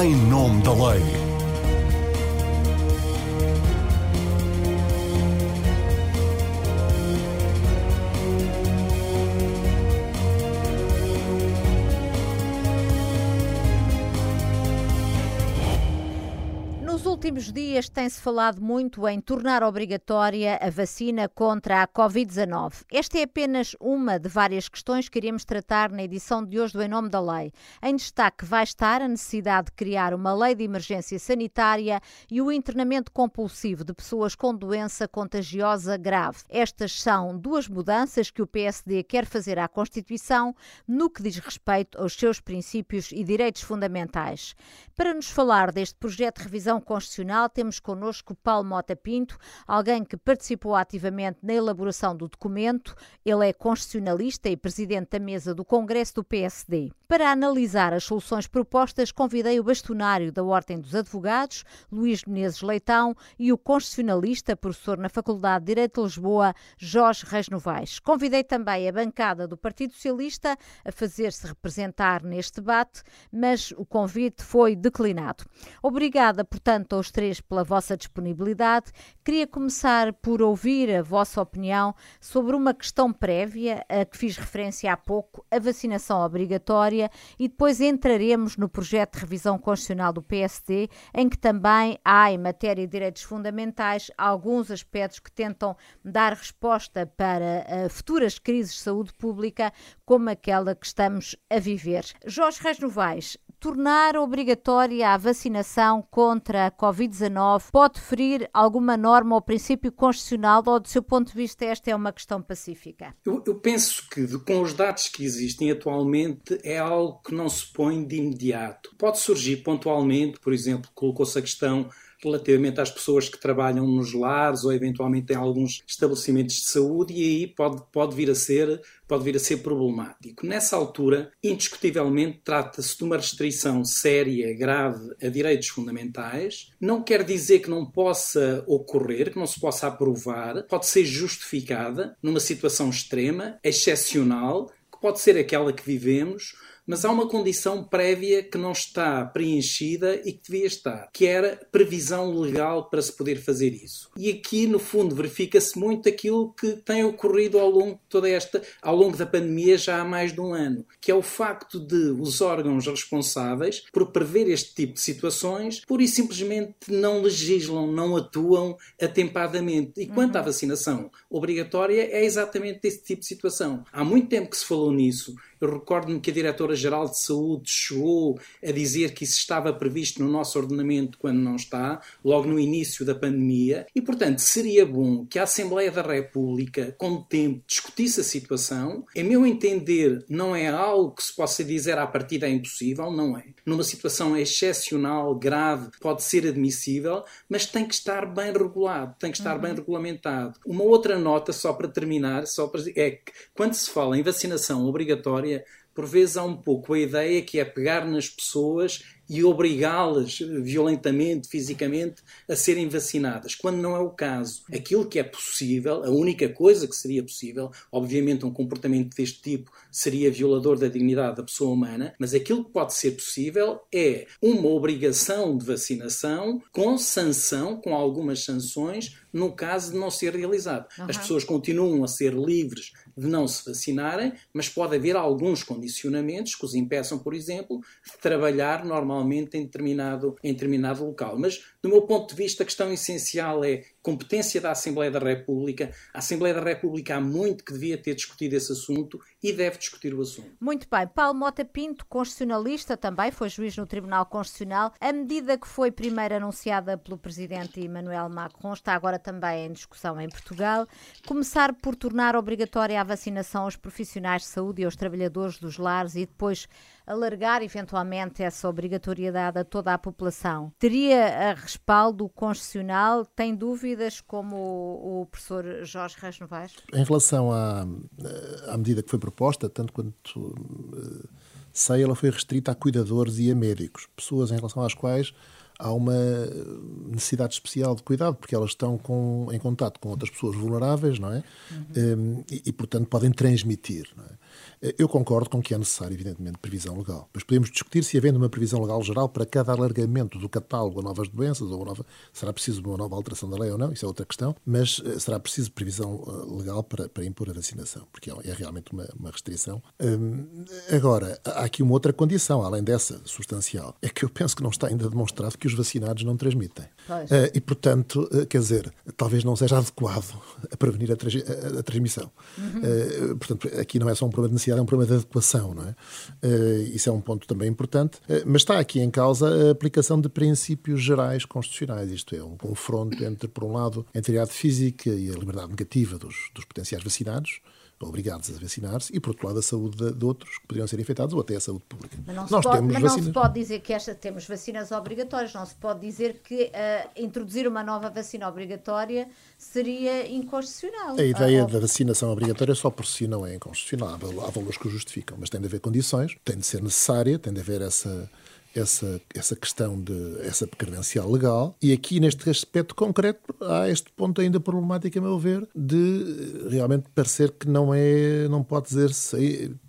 em nome da lei. Últimos dias tem-se falado muito em tornar obrigatória a vacina contra a Covid-19. Esta é apenas uma de várias questões que iremos tratar na edição de hoje do Em Nome da Lei. Em destaque vai estar a necessidade de criar uma lei de emergência sanitária e o internamento compulsivo de pessoas com doença contagiosa grave. Estas são duas mudanças que o PSD quer fazer à Constituição no que diz respeito aos seus princípios e direitos fundamentais. Para nos falar deste projeto de revisão constitucional, temos connosco Paulo Mota Pinto, alguém que participou ativamente na elaboração do documento. Ele é constitucionalista e presidente da mesa do Congresso do PSD. Para analisar as soluções propostas, convidei o bastonário da Ordem dos Advogados, Luís Menezes Leitão, e o constitucionalista, professor na Faculdade de Direito de Lisboa, Jorge Reis Novaes. Convidei também a bancada do Partido Socialista a fazer-se representar neste debate, mas o convite foi declinado. Obrigada, portanto, aos três pela vossa disponibilidade. Queria começar por ouvir a vossa opinião sobre uma questão prévia a que fiz referência há pouco, a vacinação obrigatória, e depois entraremos no projeto de revisão constitucional do PSD, em que também há, em matéria de direitos fundamentais, alguns aspectos que tentam dar resposta para uh, futuras crises de saúde pública, como aquela que estamos a viver. Jorge Reis Novaes, tornar obrigatória a vacinação contra a Covid-19 pode ferir alguma norma ou princípio constitucional ou, do seu ponto de vista, esta é uma questão pacífica? Eu, eu penso que, com os dados que existem atualmente, é algo que não se põe de imediato. Pode surgir pontualmente, por exemplo, colocou-se a questão relativamente às pessoas que trabalham nos lares ou eventualmente em alguns estabelecimentos de saúde e aí pode, pode vir a ser pode vir a ser problemático. Nessa altura, indiscutivelmente, trata-se de uma restrição séria, grave a direitos fundamentais. Não quer dizer que não possa ocorrer, que não se possa aprovar, pode ser justificada numa situação extrema, excepcional, que pode ser aquela que vivemos, mas há uma condição prévia que não está preenchida e que devia estar, que era previsão legal para se poder fazer isso. E aqui, no fundo, verifica-se muito aquilo que tem ocorrido ao longo de toda esta, ao longo da pandemia já há mais de um ano, que é o facto de os órgãos responsáveis por prever este tipo de situações, pura e simplesmente não legislam, não atuam atempadamente. E quanto uhum. à vacinação obrigatória, é exatamente esse tipo de situação. Há muito tempo que se falou nisso eu recordo-me que a Diretora-Geral de Saúde chegou a dizer que isso estava previsto no nosso ordenamento quando não está, logo no início da pandemia, e portanto seria bom que a Assembleia da República, com o tempo, discutisse a situação. Em meu entender, não é algo que se possa dizer à partida é impossível, não é. Numa situação excepcional, grave, pode ser admissível, mas tem que estar bem regulado, tem que estar uhum. bem regulamentado. Uma outra nota, só para terminar, só para, é que quando se fala em vacinação obrigatória, por vezes há um pouco a ideia que é pegar nas pessoas e obrigá-las violentamente, fisicamente, a serem vacinadas, quando não é o caso. Aquilo que é possível, a única coisa que seria possível, obviamente um comportamento deste tipo seria violador da dignidade da pessoa humana, mas aquilo que pode ser possível é uma obrigação de vacinação com sanção, com algumas sanções, no caso de não ser realizado. Uhum. As pessoas continuam a ser livres de não se vacinarem, mas pode haver alguns condicionamentos que os impeçam, por exemplo, de trabalhar normalmente em determinado, em determinado local. Mas, do meu ponto de vista, a questão essencial é competência da Assembleia da República. A Assembleia da República há muito que devia ter discutido esse assunto e deve discutir o assunto. Muito bem. Paulo Mota Pinto, constitucionalista, também foi juiz no Tribunal Constitucional. A medida que foi primeiro anunciada pelo presidente Emmanuel Macron está agora também em discussão em Portugal. Começar por tornar obrigatória a vacinação aos profissionais de saúde e aos trabalhadores dos lares e depois alargar eventualmente essa obrigatoriedade a toda a população. Teria a respaldo constitucional? Tem dúvidas como o, o professor Jorge Reis Novaes? Em relação à, à medida que foi proposta, tanto quanto uh, sei, ela foi restrita a cuidadores e a médicos, pessoas em relação às quais há uma necessidade especial de cuidado, porque elas estão com, em contato com outras pessoas vulneráveis, não é? Uhum. Um, e, e, portanto, podem transmitir, não é? Eu concordo com que é necessário, evidentemente, previsão legal. Mas podemos discutir se, havendo uma previsão legal geral para cada alargamento do catálogo a novas doenças, ou nova, será preciso uma nova alteração da lei ou não, isso é outra questão, mas eh, será preciso previsão eh, legal para, para impor a vacinação, porque é, é realmente uma, uma restrição. Hum, agora, há aqui uma outra condição, além dessa substancial, é que eu penso que não está ainda demonstrado que os vacinados não transmitem. Uh, e, portanto, uh, quer dizer, talvez não seja adequado a prevenir a, a, a transmissão. Uhum. Uh, portanto, aqui não é só um problema de necessidade, é um problema de adequação, não é? isso é um ponto também importante. mas está aqui em causa a aplicação de princípios gerais constitucionais, isto é, um confronto entre, por um lado, a integridade física e a liberdade negativa dos, dos potenciais vacinados, obrigados a vacinar-se, e por outro lado a saúde de, de, outros que poderiam ser infectados ou até a saúde pública. Mas não, Nós se, pode, mas não se pode dizer que esta, temos vacinas obrigatórias, não se pode dizer que uh, introduzir uma nova vacina obrigatória seria inconstitucional. A ideia uh, da vacinação obrigatória só por si não é inconstitucional. Há valores que o justificam, mas tem de haver condições, tem de ser necessária, tem de haver essa essa, essa questão de essa credencial legal e aqui neste aspecto concreto há este ponto ainda problemático a meu ver de realmente parecer que não é não pode dizer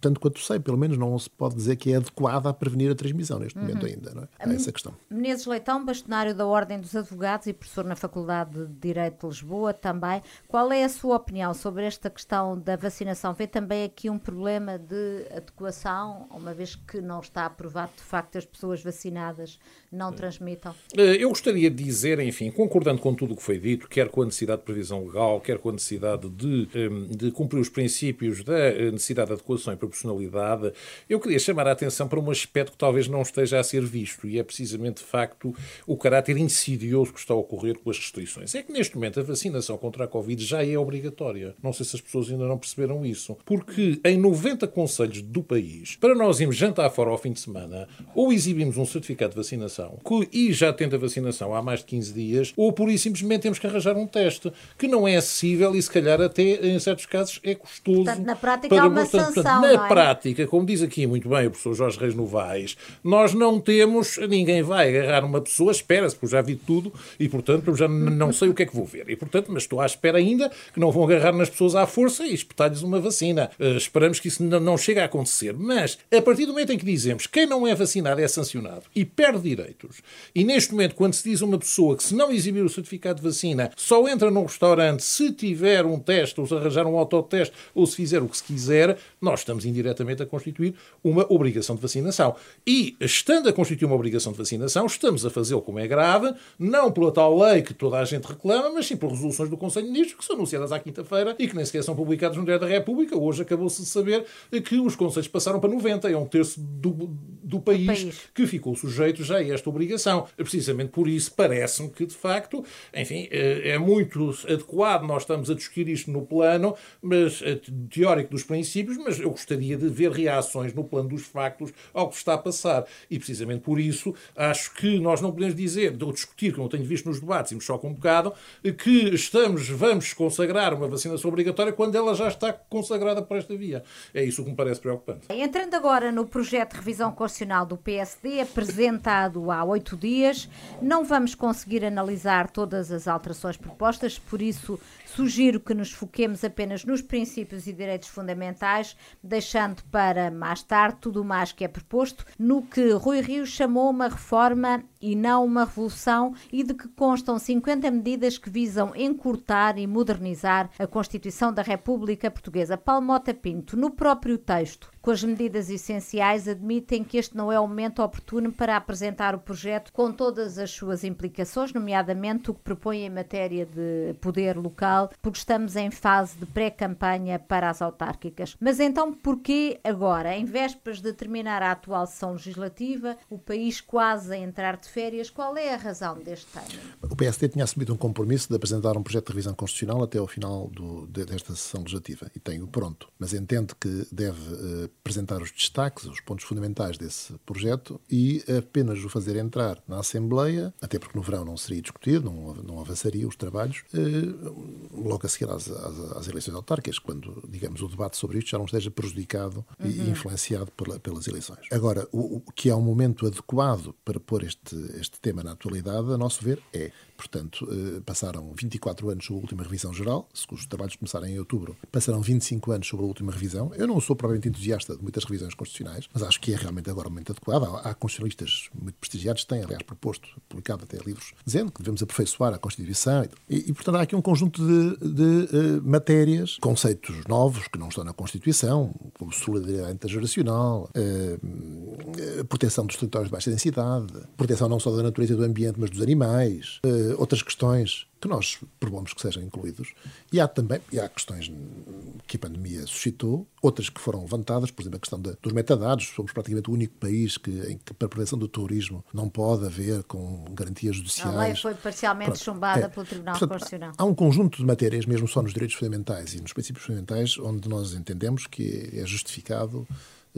tanto quanto sei pelo menos não se pode dizer que é adequada a prevenir a transmissão neste uhum. momento ainda não é? há essa questão Menezes Leitão bastonário da Ordem dos Advogados e professor na Faculdade de Direito de Lisboa também qual é a sua opinião sobre esta questão da vacinação vê também aqui um problema de adequação uma vez que não está aprovado de facto as pessoas pessoas vacinadas não transmitam? Eh, eu gostaria de dizer, enfim, concordando com tudo o que foi dito, quer com a necessidade de previsão legal, quer com a necessidade de, ehm, de cumprir os princípios da eh, necessidade de adequação e proporcionalidade, eu queria chamar a atenção para um aspecto que talvez não esteja a ser visto, e é precisamente, de facto, o caráter insidioso que está a ocorrer com as restrições. É que, neste momento, a vacinação contra a Covid já é obrigatória. Não sei se as pessoas ainda não perceberam isso. Porque em 90 conselhos do país, para nós irmos jantar fora ao fim de semana, ou exibir exibimos um certificado de vacinação e já tendo a vacinação há mais de 15 dias, ou por isso simplesmente temos que arranjar um teste que não é acessível e se calhar até em certos casos é custoso. Portanto, na prática para, há uma portanto, sanção, Na é? prática, como diz aqui muito bem o professor Jorge Reis Novaes, nós não temos, ninguém vai agarrar uma pessoa, espera-se, porque já vi tudo e portanto já não sei o que é que vou ver. E portanto, mas estou à espera ainda que não vão agarrar nas pessoas à força e espetar-lhes uma vacina. Uh, esperamos que isso não, não chegue a acontecer. Mas, a partir do momento em que dizemos quem não é vacinado é sancionado, e perde direitos. E neste momento, quando se diz a uma pessoa que se não exibir o certificado de vacina, só entra num restaurante se tiver um teste, ou se arranjar um autoteste, ou se fizer o que se quiser, nós estamos indiretamente a constituir uma obrigação de vacinação. E, estando a constituir uma obrigação de vacinação, estamos a fazê-lo como é grave, não pela tal lei que toda a gente reclama, mas sim por resoluções do Conselho de Ministros, que são anunciadas à quinta-feira e que nem sequer são publicadas no Diário da República. Hoje acabou-se de saber que os conselhos passaram para 90, é um terço do, do país, país. que ficou sujeito já a esta obrigação. Precisamente por isso parece-me que, de facto, enfim, eh, é muito adequado nós estamos a discutir isto no plano mas, eh, teórico dos princípios, mas eu gostaria de ver reações no plano dos factos ao que está a passar. E precisamente por isso acho que nós não podemos dizer, ou discutir, que não tenho visto nos debates e me choca um bocado, que estamos, vamos consagrar uma vacinação obrigatória quando ela já está consagrada por esta via. É isso que me parece preocupante. Entrando agora no projeto de revisão constitucional do PSD, apresentado há oito dias, não vamos conseguir analisar todas as alterações propostas, por isso Sugiro que nos foquemos apenas nos princípios e direitos fundamentais, deixando para mais tarde tudo o mais que é proposto, no que Rui Rio chamou uma reforma e não uma revolução e de que constam 50 medidas que visam encurtar e modernizar a Constituição da República Portuguesa. Paulo Mota Pinto, no próprio texto, com as medidas essenciais, admitem que este não é o momento oportuno para apresentar o projeto com todas as suas implicações, nomeadamente o que propõe em matéria de poder local porque estamos em fase de pré-campanha para as autárquicas. Mas então, porquê agora, em vésperas de terminar a atual sessão legislativa, o país quase a entrar de férias? Qual é a razão deste timing? O PSD tinha assumido um compromisso de apresentar um projeto de revisão constitucional até ao final do, desta sessão legislativa e tem-o pronto, mas entende que deve uh, apresentar os destaques, os pontos fundamentais desse projeto e apenas o fazer entrar na Assembleia, até porque no verão não seria discutido, não, não avançaria os trabalhos, uh, logo a seguir às, às, às, eleições autárquicas, quando, digamos, o debate sobre isto já não esteja prejudicado uhum. e influenciado pela, pelas eleições. Agora, o, o, que é um momento adequado para pôr este, este tema na atualidade, a nosso ver, é portanto, eh, passaram 24 anos sobre a última revisão geral, se os trabalhos começaram em outubro, passaram 25 anos sobre a última revisão. Eu não sou propriamente entusiasta de muitas revisões constitucionais, mas acho que é realmente agora o momento adequado. Há, há constitucionalistas muito prestigiados que têm, aliás, proposto, publicado até livros, dizendo que devemos aperfeiçoar a Constituição. E, e portanto, há aqui um conjunto de, de uh, matérias, conceitos novos que não estão na Constituição, como solidariedade intergeracional, uh, proteção dos territórios de baixa densidade, proteção não só da natureza e do ambiente, mas dos animais, uh, outras questões que nós propomos que sejam incluídos. E há também e há questões que a pandemia suscitou, outras que foram levantadas, por exemplo, a questão de, dos metadados. Somos praticamente o único país que, em que, para a prevenção do turismo, não pode haver com garantias judiciais. A lei foi parcialmente Pronto, chumbada é, pelo Tribunal portanto, Constitucional. Há um conjunto de matérias, mesmo só nos direitos fundamentais e nos princípios fundamentais, onde nós entendemos que é justificado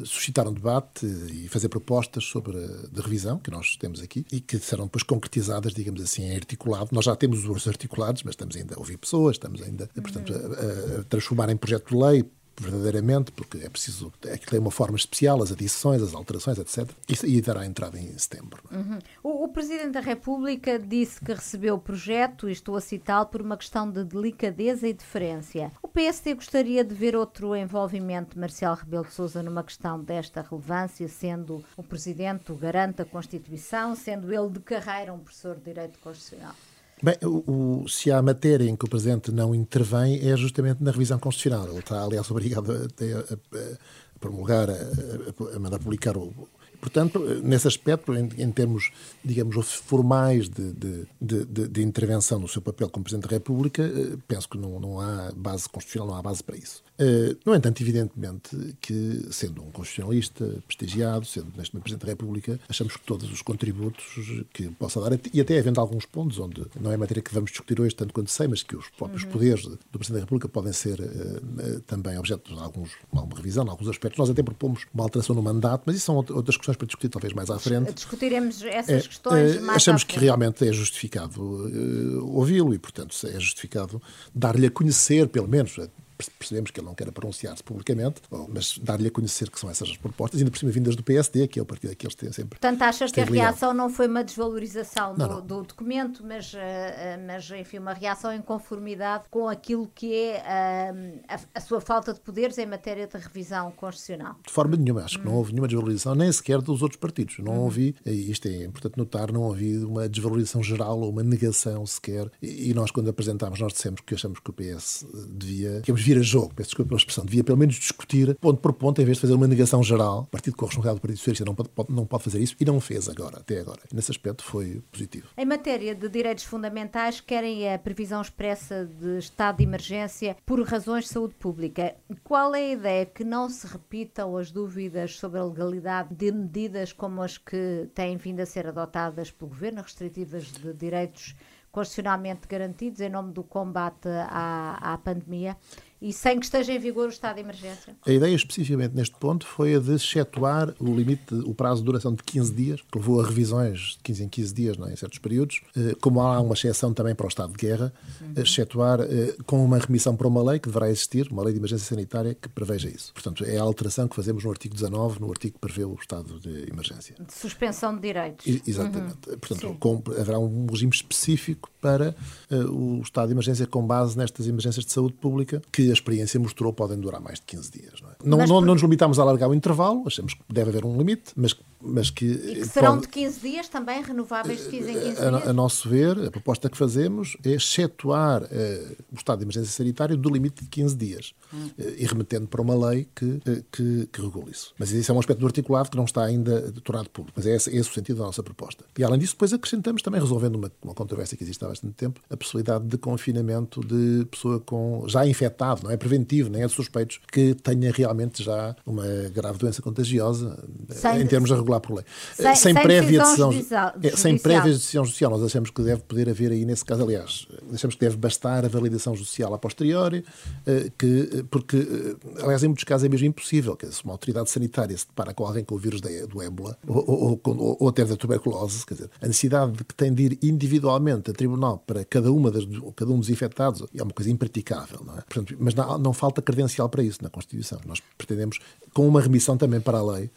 suscitar um debate e fazer propostas sobre de revisão que nós temos aqui e que serão depois concretizadas, digamos assim, em articulado. Nós já temos os articulados, mas estamos ainda a ouvir pessoas, estamos ainda, portanto, a, a transformar em projeto de lei verdadeiramente, porque é preciso. Aquilo tem uma forma especial, as adições, as alterações, etc. E, e dará entrada em setembro. É? Uhum. O, o, Presidente da República disse que recebeu o projeto, e estou a citá-lo, por uma questão de delicadeza e deferência. O PSD gostaria de ver outro envolvimento de Marcelo Rebelo de Sousa numa questão desta relevância, sendo o Presidente o garante da Constituição, sendo ele de carreira um professor de Direito Constitucional. Bem, o, o, se há matéria em que o Presidente não intervém é justamente na revisão constitucional. Ele está, aliás, obrigado a, a, a promulgar, a, a, mandar publicar o. Portanto, nesse aspecto, em, em termos, digamos, formais de, de, de, de, intervenção no seu papel como Presidente da República, eh, penso que não, não há base constitucional, não há base para isso. Uh, no entanto, evidentemente que, sendo um constitucionalista prestigiado, sendo neste momento Presidente da República, achamos que todos os contributos que possa dar, e até havendo alguns pontos onde não é matéria que vamos discutir hoje, tanto quanto sei, mas que os próprios uhum. poderes do Presidente da República podem ser uh, também objeto de alguns, alguma revisão, em alguns aspectos. Nós até propomos uma alteração no mandato, mas isso são outras questões para discutir talvez mais à frente. Discutiremos essas é, questões mais Achamos que realmente é justificado ouvi-lo e, portanto, é justificado dar-lhe a conhecer, pelo menos, percebemos que ele não quer pronunciar-se publicamente, mas dar-lhe a conhecer que são essas as propostas, ainda por cima vindas do PSD, que é o partido que eles têm sempre. Portanto, achas que a reação não foi uma desvalorização não, do, não. do, documento, mas, uh, mas, enfim, uma reação em conformidade com aquilo que é uh, a, a, sua falta de poderes em matéria de revisão constitucional? De forma nenhuma, acho hum. que não houve nenhuma desvalorização, nem sequer dos outros partidos. Não hum. ouvi, isto é importante notar, não ouvi uma desvalorização geral ou uma negação sequer. E, e nós, quando apresentámos, nós dissemos que achamos que o PS devia, que vir a jogo, peço desculpa pela expressão, devia pelo menos discutir ponto por ponto, em vez de fazer uma negação geral. O partido corresponsável do Partido Socialista não pode, pode, não pode fazer isso e não fez agora, até agora. Nesse aspecto foi positivo. Em matéria de direitos fundamentais, querem a previsão expressa de estado de emergência por razões de saúde pública. Qual é a ideia que não se repitam as dúvidas sobre a legalidade de medidas como as que têm vindo a ser adotadas pelo governo, restritivas de direitos constitucionalmente garantidos em nome do combate à, à pandemia e sem que esteja em vigor o estado de emergência? A ideia especificamente neste ponto foi a de excetuar o limite, o prazo de duração de 15 dias, que levou a revisões de 15 em 15 dias não, é, em certos períodos, eh, como há uma exceção também para o estado de guerra, uhum. excetuar eh, com uma remissão para uma lei que deverá existir, uma lei de emergência sanitária que preveja isso. Portanto, é a alteração que fazemos no artigo 19, no artigo que prevê o estado de emergência. De suspensão de direitos. Exatamente. Uhum. Portanto, com, haverá um regime específico para uh, o estado de emergência com base nestas emergências de saúde pública que a experiência mostrou podem durar mais de 15 dias. Não, é? não, não, não, nos limitamos a alargar o intervalo, achamos que deve haver um limite, mas, mas que. E que serão pode... de 15 dias também, renováveis de 15 em 15 a, dias? A, nosso ver, a proposta que fazemos é excetuar uh, o estado de emergência sanitário do limite de 15 dias hum. uh, e remetendo para uma lei que, que, que regule isso. Mas isso é um aspecto do articulado que não está ainda tornado público. Mas é esse, esse o sentido da nossa proposta. E além disso, depois acrescentamos também, resolvendo uma, uma controvérsia que existe há bastante tempo, a possibilidade de confinamento de pessoa com já infectado, não é preventivo, nem é de suspeitos, que tenha realmente já uma grave doença contagiosa, sem, em termos a regular por lei. Sem, sem, sem prévia decisão, judicial, é, sem prévia decisão judicial. Nós achamos que deve poder haver aí, nesse caso, aliás, achamos que deve bastar a validação judicial a posteriori, eh, que, porque, eh, aliás, em muitos casos é mesmo impossível, que se uma autoridade sanitária se depara com alguém com o vírus do ébola ou, ou, ou, ou até da tuberculose, quer dizer, a necessidade de que tem de ir individualmente a tribunal para cada, uma das, cada um dos infectados é uma coisa impraticável. Não é? Portanto, mas não, não falta credencial para isso na Constituição. Nós pretendemos, com uma remissão também para a lei, eh,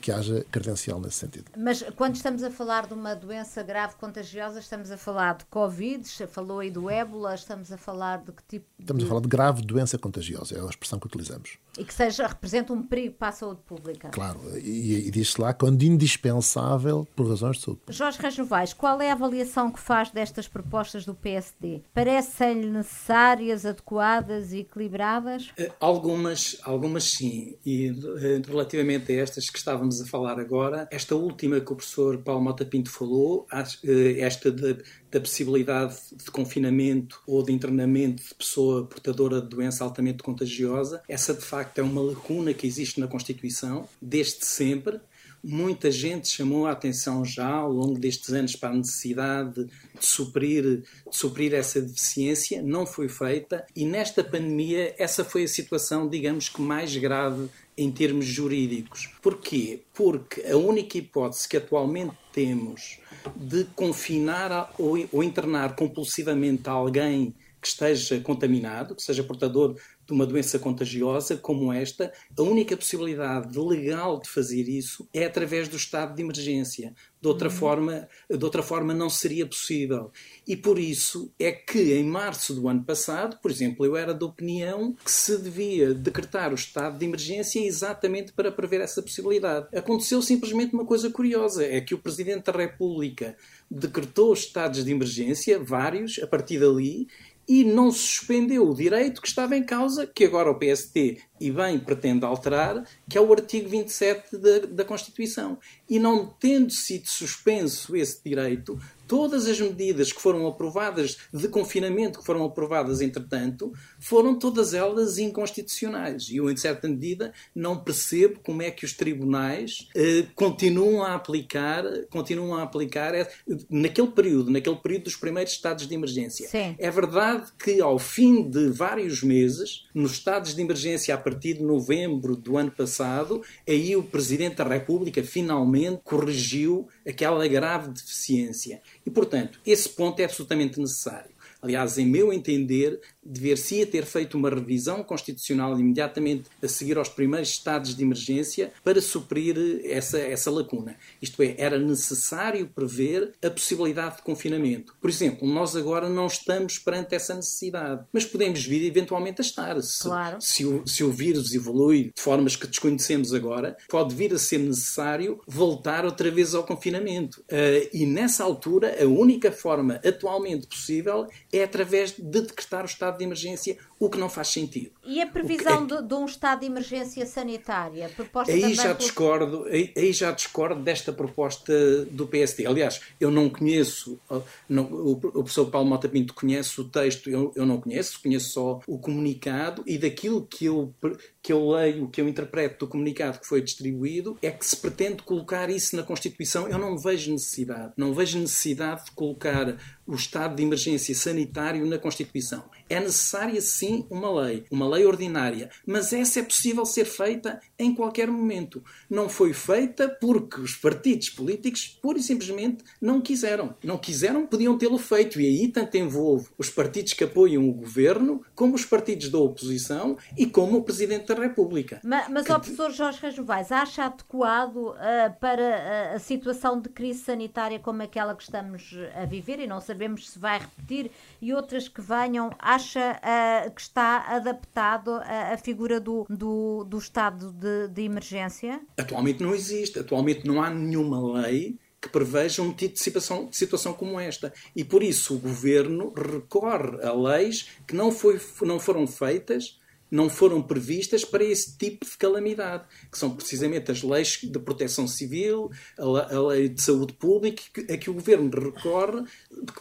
que haja credencial nesse sentido. Mas quando estamos a falar de uma doença grave contagiosa, estamos a falar de Covid, falou aí do ébola, estamos a falar de que tipo Estamos de... a falar de grave doença contagiosa, é a expressão que utilizamos. E que seja, representa um perigo para a saúde pública. Claro, e, e diz-se lá quando indispensável por razões de saúde pública. Jorge Reis Novaes, qual é a avaliação que faz destas propostas do PSD? Parecem-lhe necessárias, adequadas e equilibradas? Eh, algumas, algumas sim. E eh, relativamente a estas que estávamos a falar agora, esta última que o professor Paulo Mota Pinto falou, eh, esta da, da possibilidade de confinamento ou de internamento de pessoa portadora de doença altamente contagiosa, essa de facto é uma lacuna que existe na Constituição desde sempre. Muita gente chamou a atenção já ao longo destes anos para a necessidade de suprir, de suprir essa deficiência, não foi feita. E nesta pandemia essa foi a situação, digamos que mais grave em termos jurídicos. Porquê? Porque a única hipótese que atualmente temos de confinar ou, internar compulsivamente alguém que esteja contaminado, que seja portador de uma doença contagiosa como esta, a única possibilidade legal de fazer isso é através do estado de emergência. De outra, uhum. forma, de outra forma, não seria possível. E por isso é que, em março do ano passado, por exemplo, eu era da opinião que se devia decretar o estado de emergência exatamente para prever essa possibilidade. Aconteceu simplesmente uma coisa curiosa: é que o Presidente da República decretou estados de emergência, vários, a partir dali, e não suspendeu o direito que estava em causa, que agora o PST e bem pretende alterar, que é o artigo 27 da, da Constituição. E não tendo sido suspenso esse direito, todas as medidas que foram aprovadas de confinamento, que foram aprovadas entretanto, foram todas elas inconstitucionais. E eu, em certa medida, não percebo como é que os tribunais eh, continuam a aplicar, continuam a aplicar eh, naquele período, naquele período dos primeiros estados de emergência. Sim. É verdade que ao fim de vários meses, nos estados de emergência partir de novembro do ano passado, aí o Presidente da República finalmente corrigiu aquela grave deficiência. E, portanto, esse ponto é absolutamente necessário. Aliás, em meu entender, dever-se-ia ter feito uma revisão constitucional imediatamente a seguir aos primeiros estados de emergência para suprir essa, essa lacuna. Isto é, era necessário prever a possibilidade de confinamento. Por exemplo, nós agora não estamos perante essa necessidade, mas podemos vir eventualmente a estar. Se, claro. se, o, se o vírus evolui de formas que desconhecemos agora, pode vir a ser necessário voltar outra vez ao confinamento. Uh, e nessa altura, a única forma atualmente possível é através de decretar o estado de emergência, o que não faz sentido. E a previsão é... de, de, um estado de emergência sanitária? Proposta aí já por... discordo, aí, aí, já discordo desta proposta do PSD. Aliás, eu não conheço, não, o, o professor Paulo Mota Pinto conhece o texto, eu, eu não conheço, conheço só o comunicado e daquilo que eu, que eu leio, que eu interpreto do comunicado que foi distribuído, é que se pretende colocar isso na Constituição. Eu não vejo necessidade. Não vejo necessidade de colocar o estado de emergência sanitário na Constituição. É necessária, sim, uma lei, uma lei ordinária, mas essa é possível ser feita em qualquer momento. Não foi feita porque os partidos políticos, pura e simplesmente, não quiseram. Não quiseram, podiam tê-lo feito. E aí tanto envolve os partidos que apoiam o governo, como os partidos da oposição e como o Presidente da República. Mas, mas que... o professor Jorge Rajovais, acha adequado uh, para a, a situação de crise sanitária como aquela que estamos a viver e não sabemos sabemos se vai repetir, e outras que venham, acha uh, que está adaptado a, a figura do, do, do estado de, de emergência? Atualmente não existe, atualmente não há nenhuma lei que preveja um tipo de situação, de situação como esta. E por isso o governo recorre a leis que não, foi, não foram feitas não foram previstas para esse tipo de calamidade, que são precisamente as leis de proteção civil, a lei de saúde pública, a que o governo recorre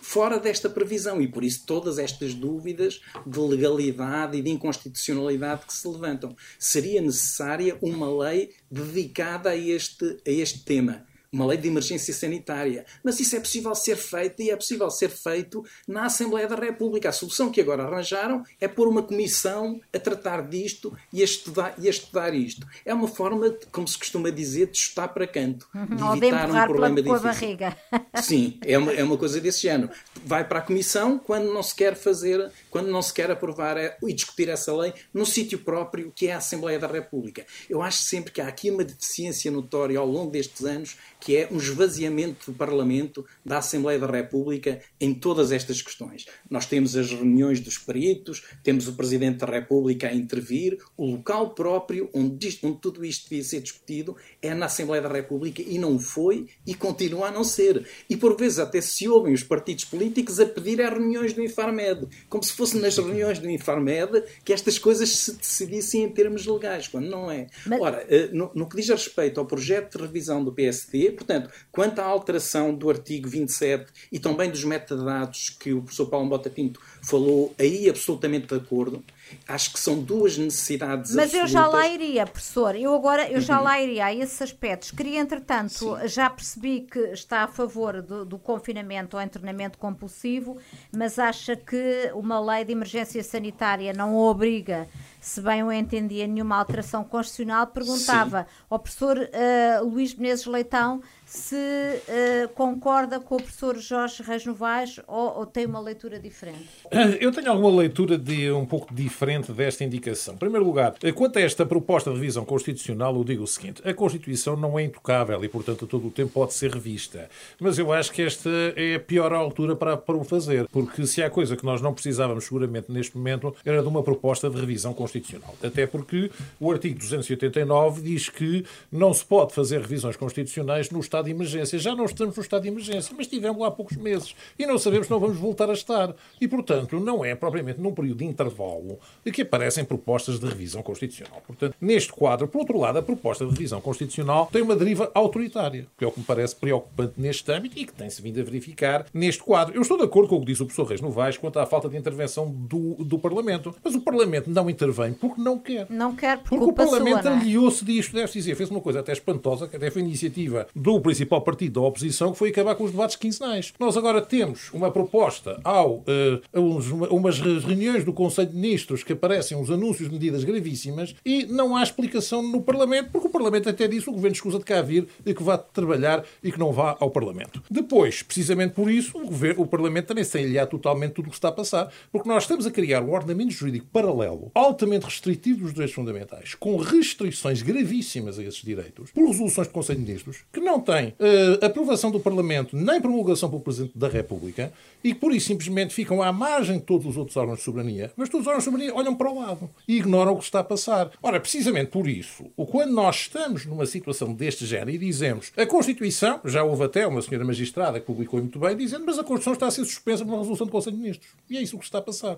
fora desta previsão. E por isso todas estas dúvidas de legalidade e de inconstitucionalidade que se levantam. Seria necessária uma lei dedicada a este, a este tema uma lei de emergência sanitária. Mas isso é possível ser feito e é possível ser feito na Assembleia da República. A solução que agora arranjaram é pôr uma comissão a tratar disto e a estudar, e a estudar isto. É uma forma, de, como se costuma dizer, de chutar para canto. Uhum, de evitar um problema pela, difícil. barriga. Sim, é uma, é uma coisa desse género. Vai para a comissão quando não se quer fazer, quando não se quer aprovar e discutir essa lei no sítio próprio que é a Assembleia da República. Eu acho sempre que há aqui uma deficiência notória ao longo destes anos que é um esvaziamento do Parlamento, da Assembleia da República, em todas estas questões. Nós temos as reuniões dos peritos, temos o Presidente da República a intervir, o local próprio onde, isto, onde tudo isto devia ser discutido é na Assembleia da República e não foi e continua a não ser. E por vezes até se ouvem os partidos políticos a pedir as reuniões do Infarmed, como se fosse nas reuniões do Infarmed que estas coisas se decidissem em termos legais, quando não é. Mas... Ora, eh, no, no que diz a respeito ao projeto de revisão do PSD, Portanto, quanto à alteração do artigo 27 e também dos metadados que o professor Paulo Bota Pinto falou, aí absolutamente de acordo. Acho que são duas necessidades Mas absolutas. eu já lá iria, professor. Eu agora eu já uhum. lá iria a esses aspectos. Queria, entretanto, Sim. já percebi que está a favor do, do confinamento ou internamento compulsivo, mas acha que uma lei de emergência sanitária não obriga se bem eu entendia, nenhuma alteração constitucional, perguntava Sim. ao professor uh, Luís Menezes Leitão se uh, concorda com o professor Jorge Reis Novaes ou, ou, tem uma leitura diferente? Eu tenho alguma leitura de um pouco diferente desta indicação. Em primeiro lugar, quanto a esta proposta de revisão constitucional, eu digo o seguinte: a Constituição não é intocável e, portanto, a todo o tempo pode ser revista. Mas eu acho que esta é a pior altura para, para o fazer, porque se há coisa que nós não precisávamos seguramente neste momento era de uma proposta de revisão constitucional. Até porque o artigo 289 diz que não se pode fazer revisões constitucionais no Estado estado de emergência. Já não estamos no estado de emergência, mas estivemos lá há poucos meses e não sabemos se não vamos voltar a estar. E, portanto, não é propriamente num período de intervalo que aparecem propostas de revisão constitucional. Portanto, neste quadro, por outro lado, a proposta de revisão constitucional tem uma deriva autoritária, que é o que me parece preocupante neste âmbito e que tem-se vindo a verificar neste quadro. Eu estou de acordo com o que disse o professor Reis Novaes quanto à falta de intervenção do, do Parlamento. Mas o Parlamento não intervém porque não quer. Não quer porque, porque o Parlamento é? aliou-se disto, deve dizer, fez uma coisa até espantosa, que até foi iniciativa do principal partido da oposição, que foi acabar com os debates quinzenais. Nós agora temos uma proposta ao uh, uns, umas reuniões do Conselho de Ministros que aparecem uns anúncios de medidas gravíssimas e não há explicação no Parlamento, porque o Parlamento até disse o Governo escusa de cá vir e que vá trabalhar e que não vá ao Parlamento. Depois, precisamente por isso, o, governo, o Parlamento também se ilhar totalmente tudo o que está a passar, porque nós estamos a criar um ordenamento jurídico paralelo, altamente restritivo dos direitos fundamentais, com restrições gravíssimas a esses direitos, por resoluções do Conselho de Ministros, que não têm uh, aprovação do Parlamento nem promulgação pelo Presidente da República e que, por isso, simplesmente ficam à margem de todos os outros órgãos de soberania, mas todos os órgãos de soberania olham para o lado e ignoram o que está a passar. Ora, precisamente por isso, quando nós estamos numa situação deste género e dizemos a Constituição, já houve até uma senhora magistrada que publicou muito bem, dizendo mas a Constituição está a ser suspensa por uma resolução do Conselho de Ministros. E é isso que está a passar.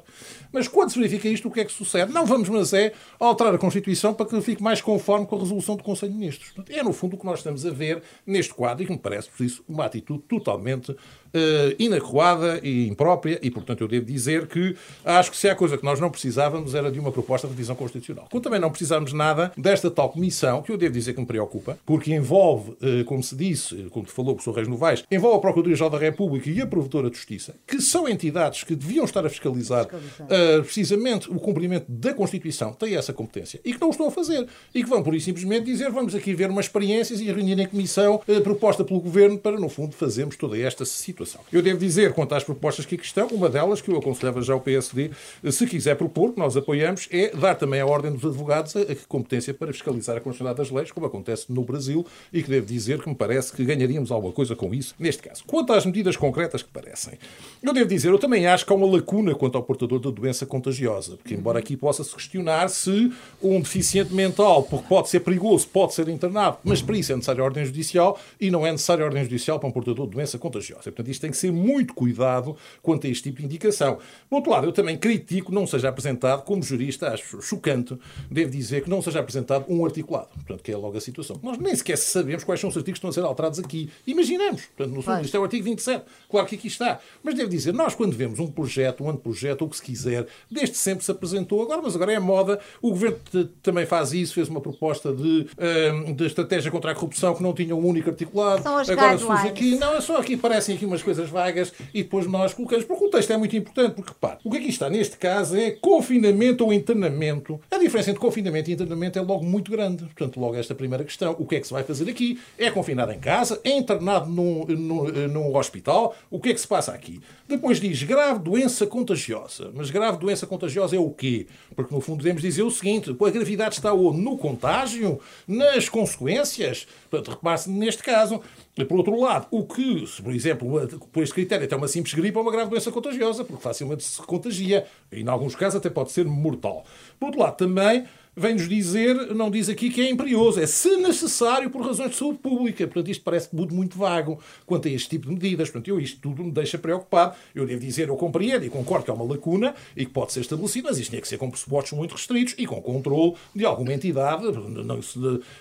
Mas quando se verifica isto, o que é que sucede? Não vamos, mas é alterar a Constituição para que fique mais conforme com a resolução do Conselho de Ministros. É, no fundo, o que nós estamos a ver neste quadro e que me parece, por isso, uma atitude totalmente uh, inadequada e imprópria, e, portanto, eu devo dizer que acho que se há coisa que nós não precisávamos era de uma proposta de revisão constitucional. Como também não precisamos nada desta tal comissão, que eu devo dizer que me preocupa, porque envolve, uh, como se disse, como falou o professor Reis Novaes, envolve a Procuradoria-Geral da República e a Provedora de Justiça, que são entidades que deviam estar a fiscalizar uh, precisamente o cumprimento da Constituição, têm essa competência, e que não o estão a fazer, e que vão, por isso, simplesmente dizer vamos aqui ver umas experiências e reunir em comissão proposta pelo Governo para, no fundo, fazermos toda esta situação situação. Eu devo dizer, quanto às propostas que aqui estão, uma delas, que eu aconselhava já ao PSD, se quiser propor, que nós apoiamos, é dar também à Ordem dos Advogados a, competência para fiscalizar a constitucionalidade das leis, como acontece no Brasil, e que devo dizer que me parece que ganharíamos alguma coisa com isso, neste caso. Quanto às medidas concretas que parecem, eu devo dizer, eu também acho que há uma lacuna quanto ao portador da doença contagiosa, porque embora aqui possa-se questionar se um deficiente mental, porque pode ser perigoso, pode ser internado, mas para isso é necessária ordem judicial e não é necessária ordem judicial para um portador de doença contagiosa. Portanto, tem que ser muito cuidado quanto a este tipo de indicação. Por outro lado, eu também critico não seja apresentado, como jurista, acho chocante, devo dizer que não seja apresentado um articulado. Portanto, que é logo a situação. Nós nem sequer sabemos quais são os artigos que estão a ser alterados aqui. Imaginemos. Portanto, no fundo, isto é o artigo 27. Claro que aqui está. Mas devo dizer, nós quando vemos um projeto, um anteprojeto, ou o que se quiser, desde sempre se apresentou agora, mas agora é moda. O governo também faz isso, fez uma proposta de, hum, de estratégia contra a corrupção que não tinha um único articulado. São as Agora surge aqui, não, é só aqui parecem aqui umas coisas vagas e depois nós colocamos, porque o texto é muito importante, porque repare, o que aqui está neste caso é confinamento ou internamento. A diferença entre confinamento e internamento é logo muito grande. Portanto, logo esta primeira questão, o que é que se vai fazer aqui? É confinado em casa, é internado num, num, num hospital, o que é que se passa aqui? Depois diz grave doença contagiosa. Mas grave doença contagiosa é o quê? Porque no fundo podemos dizer o seguinte, a gravidade está onde? No contágio? Nas consequências? Portanto, repare-se neste caso. Por outro lado, o que, se, por exemplo, por este critério, até uma simples gripe é uma grave doença contagiosa, porque facilmente se contagia, e em alguns casos até pode ser mortal. Por outro lado, também vem-nos dizer, não diz aqui que é imperioso, é se necessário por razões de saúde pública. Portanto, isto parece muito, muito vago quanto a este tipo de medidas. Portanto, eu, isto tudo me deixa preocupado. Eu devo dizer, eu compreendo e concordo que é uma lacuna e que pode ser estabelecido, mas isto tinha que ser com pressupostos muito restritos e com controle de alguma entidade,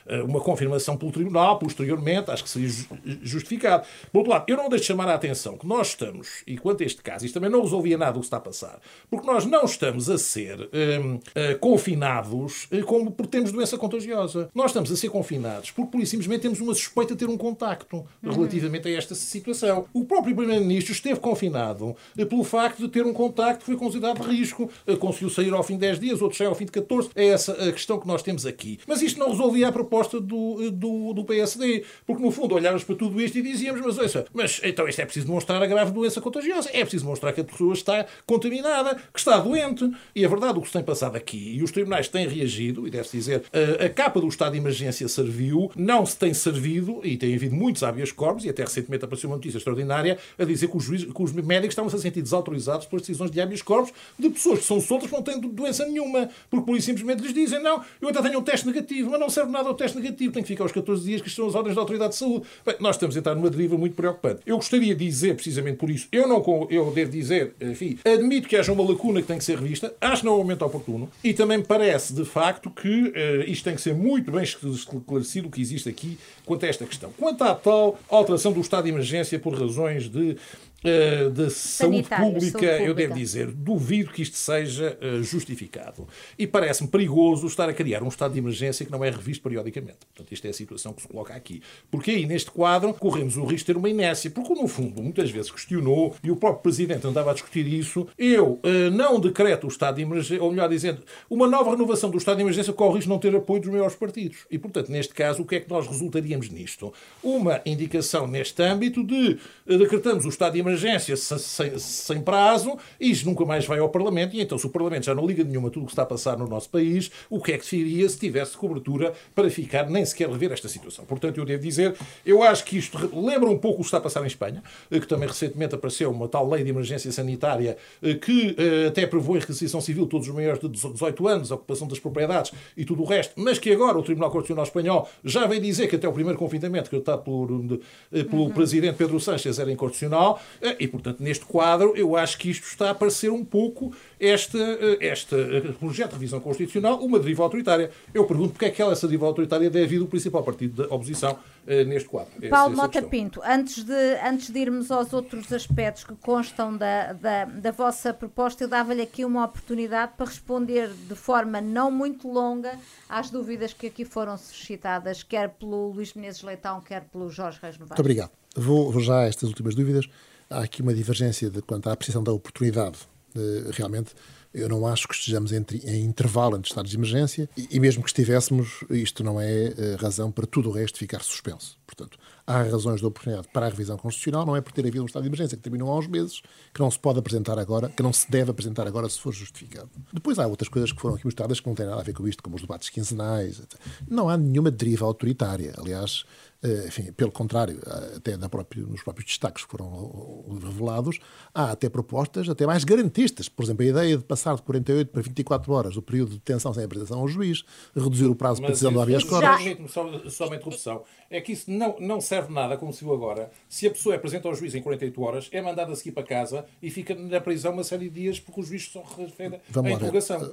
eh, uma confirmação pelo tribunal, posteriormente, acho que seria justificado. Por outro lado, eu não deixo de chamar a atenção que nós estamos, e quanto a este caso, isto também não resolvia nada o que está a passar, porque nós não estamos a ser um, uh, eh, uh, como por termos doença contagiosa. Nós estamos a ser confinados porque, por simplesmente, temos uma suspeita de ter um contacto relativamente a esta situação. O próprio Primeiro-Ministro esteve confinado uh, pelo facto de ter um contacto que foi considerado de risco. conseguiu sair ao fim de 10 dias, outros saem ao fim de 14. É essa a questão que nós temos aqui. Mas isto não resolvia a proposta do, do, do PSD, porque, no fundo, olhávamos para tudo isto e dizíamos, mas ouça, mas então isto é preciso demonstrar a grave doença contagiosa, é preciso demonstrar que a pessoa está contaminada, que está doente. E a verdade, o que se tem passado aqui, e os tribunais têm reagido, e deve-se dizer, a, a, capa do estado de emergência serviu, não se tem servido, e tem havido muitos habeas corpus, e até recentemente apareceu uma notícia extraordinária a dizer que os, juiz, que os médicos estavam a ser sentidos autorizados pelas decisões de habeas corpus de pessoas que são soltas que não têm doença nenhuma, porque por isso simplesmente lhes dizem, não, eu até tenho um teste negativo, mas não serve nada o teste negativo, tem que ficar aos 14 dias que são as ordens da autoridade de saúde. Bem, nós estamos a entrar numa deriva muito preocupante. Eu gostaria de dizer, precisamente por isso, eu não eu devo dizer, enfim, admito que haja uma lacuna que tem que ser revista, acho que não é o momento oportuno, e também parece, de facto, que uh, isto tem que ser muito bem esclarecido o que existe aqui quanto a esta questão. Quanto à tal alteração do estado de emergência por razões de uh, de saúde pública, saúde pública, eu devo dizer, duvido que isto seja uh, justificado. E parece-me perigoso estar a criar um estado de emergência que não é revisto periodicamente. Portanto, isto é a situação que se coloca aqui. Porque aí, neste quadro, corremos o risco de ter uma inércia. Porque, no fundo, muitas vezes questionou, e o próprio Presidente andava a discutir isso, eu uh, não decreto o estado de emergência, ou melhor dizendo, uma nova renovação do estado de emergência corre o risco de não ter apoio dos maiores partidos. E, portanto, neste caso, o que é que nós resultaríamos nisto? Uma indicação neste âmbito de decretamos o estado de emergência emergência sem, sem prazo, e isto nunca mais vai ao Parlamento, e então se o Parlamento já não liga nenhuma tudo o que está a passar no nosso país, o que é que seria se tivesse cobertura para ficar nem sequer rever esta situação? Portanto, eu devo dizer, eu acho que isto lembra um pouco o que está a passar em Espanha, que também recentemente apareceu uma tal lei de emergência sanitária eh, que eh, até prevê a requisição civil todos os maiores de 18 anos, a ocupação das propriedades e tudo o resto, mas que agora o Tribunal Constitucional Espanhol já vem dizer que até o primeiro confinamento que está por, eh, pelo uhum. Presidente Pedro Sánchez era inconstitucional, e, portanto, neste quadro, eu acho que isto está a parecer um pouco este, este projeto de revisão constitucional uma deriva autoritária. Eu pergunto porque é que ela, essa deriva autoritária deve vir do principal partido da oposição neste quadro. Paulo essa, Mota Pinto, antes de, antes de irmos aos outros aspectos que constam da, da, da vossa proposta, eu dava-lhe aqui uma oportunidade para responder de forma não muito longa às dúvidas que aqui foram suscitadas, quer pelo Luís Menezes Leitão, quer pelo Jorge Reis Novaes. Muito obrigado. Vou, vou já a estas últimas dúvidas há aqui uma divergência de, quanto à apreciação da oportunidade. Uh, realmente, eu não acho que estejamos entre, em intervalo entre estados de emergência e, e, mesmo que estivéssemos, isto não é uh, razão para tudo o resto ficar suspenso. Portanto, há razões de oportunidade para a revisão constitucional, não é por ter havido um estado de emergência que terminou há uns meses, que não se pode apresentar agora, que não se deve apresentar agora se for justificado. Depois há outras coisas que foram aqui mostradas que não têm nada a ver com isto, como os debates quinzenais. Etc. Não há nenhuma deriva autoritária. Aliás, eh, enfim, pelo contrário, até própria, nos próprios destaques que foram revelados, há até propostas até mais garantistas. Por exemplo, a ideia de passar de 48 para 24 horas o período de detenção sem apresentação ao juiz, reduzir o prazo para decisão do habeas corpus. Só, só uma interrupção. É que isso não, não serve nada, como se viu agora. Se a pessoa é apresenta ao juiz em 48 horas, é mandada a seguir para casa e fica na prisão uma série de dias porque o juiz só refere a interrogação.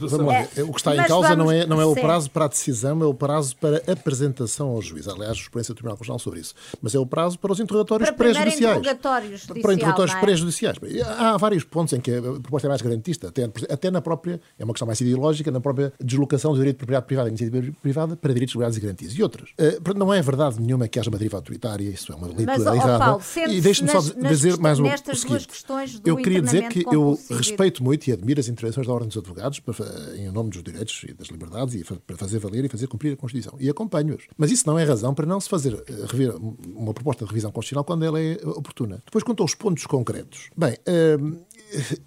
Vamos lá. É. O que está em causa vamos... não é, não é o prazo para a decisão, é o prazo para a apresentação ao juiz. Aliás, haja jurisprudência do Tribunal Constitucional sobre isso. Mas é o prazo para os interrogatórios para pré-judiciais. Interrogatórios para interrogatórios é? pré-judiciais. Há vários pontos em que a proposta é mais garantista, até, até na própria, é uma questão mais ideológica, na própria deslocação do direito de propriedade privada e iniciativa privada para direitos legais e garantias. E outras. Uh, não é verdade nenhuma que haja uma deriva autoritária, isso é uma leitura Mas, errada. Paulo, e deixe-me só dizer mais um, questões do eu queria dizer que eu respeito muito e admiro as intervenções da Ordem dos Advogados para, em nome dos direitos e das liberdades e para fazer valer e fazer cumprir a Constituição. E acompanho-os. Mas isso não é razão para não se fazer eh, rever uma proposta de revisão constitucional quando ela é oportuna. Depois, quanto aos pontos concretos. Bem, eh,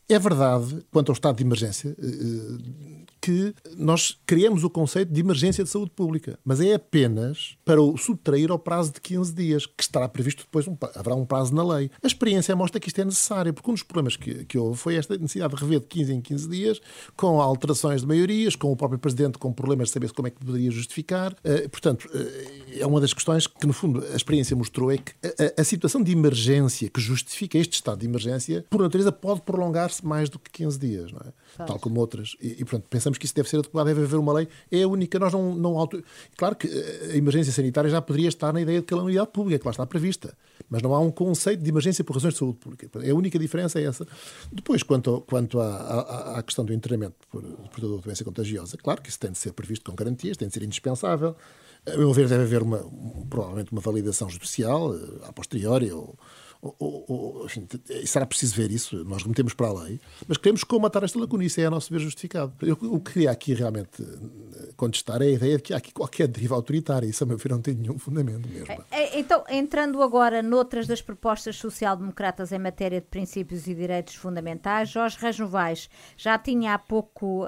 é verdade, quanto ao estado de emergência, eh, que nós criamos o conceito de emergência de saúde pública, mas é apenas para o subtrair ao prazo de 15 dias, que estará previsto depois, um, haverá um prazo na lei. A experiência mostra que isto é necessário, porque um dos problemas que, que houve foi esta necessidade de rever de 15 em 15 dias, com alterações de maiorias, com o próprio Presidente com problemas de saber como é que poderia justificar. Uh, portanto, uh, é uma das questões que, no fundo, a experiência mostrou é que a, a, situação de emergência que justifica este estado de emergência, por natureza, pode prolongar-se mais do que 15 dias, não é? Tal como outras. E, e, portanto, pensamos que isso deve ser adequado, deve haver uma lei. É a única, nós não, não auto... Claro que eh, a emergência sanitária já poderia estar na ideia de calamidade pública, que lá está prevista. Mas não há um conceito de emergência por razões de saúde pública. A única diferença é essa. Depois, quanto, quanto à, à, à questão do internamento por portador de doença contagiosa, claro que isso tem de ser previsto com garantias, tem de ser indispensável. A meu ver, deve haver uma, provavelmente uma validação judicial, eh, a posteriori, ou, ou, ou, enfim, será preciso ver isso, nós remetemos para a lei, mas queremos comatar esta lacuna, isso é a nosso ver justificado. Eu, o que queria aqui realmente eh, contestar é a ideia de que há aqui qualquer deriva autoritária, isso a meu ver não tem nenhum fundamento mesmo. É, é, então, entrando agora noutras das propostas social-democratas em matéria de princípios e direitos fundamentais, Jorge Reis Novaes já tinha há pouco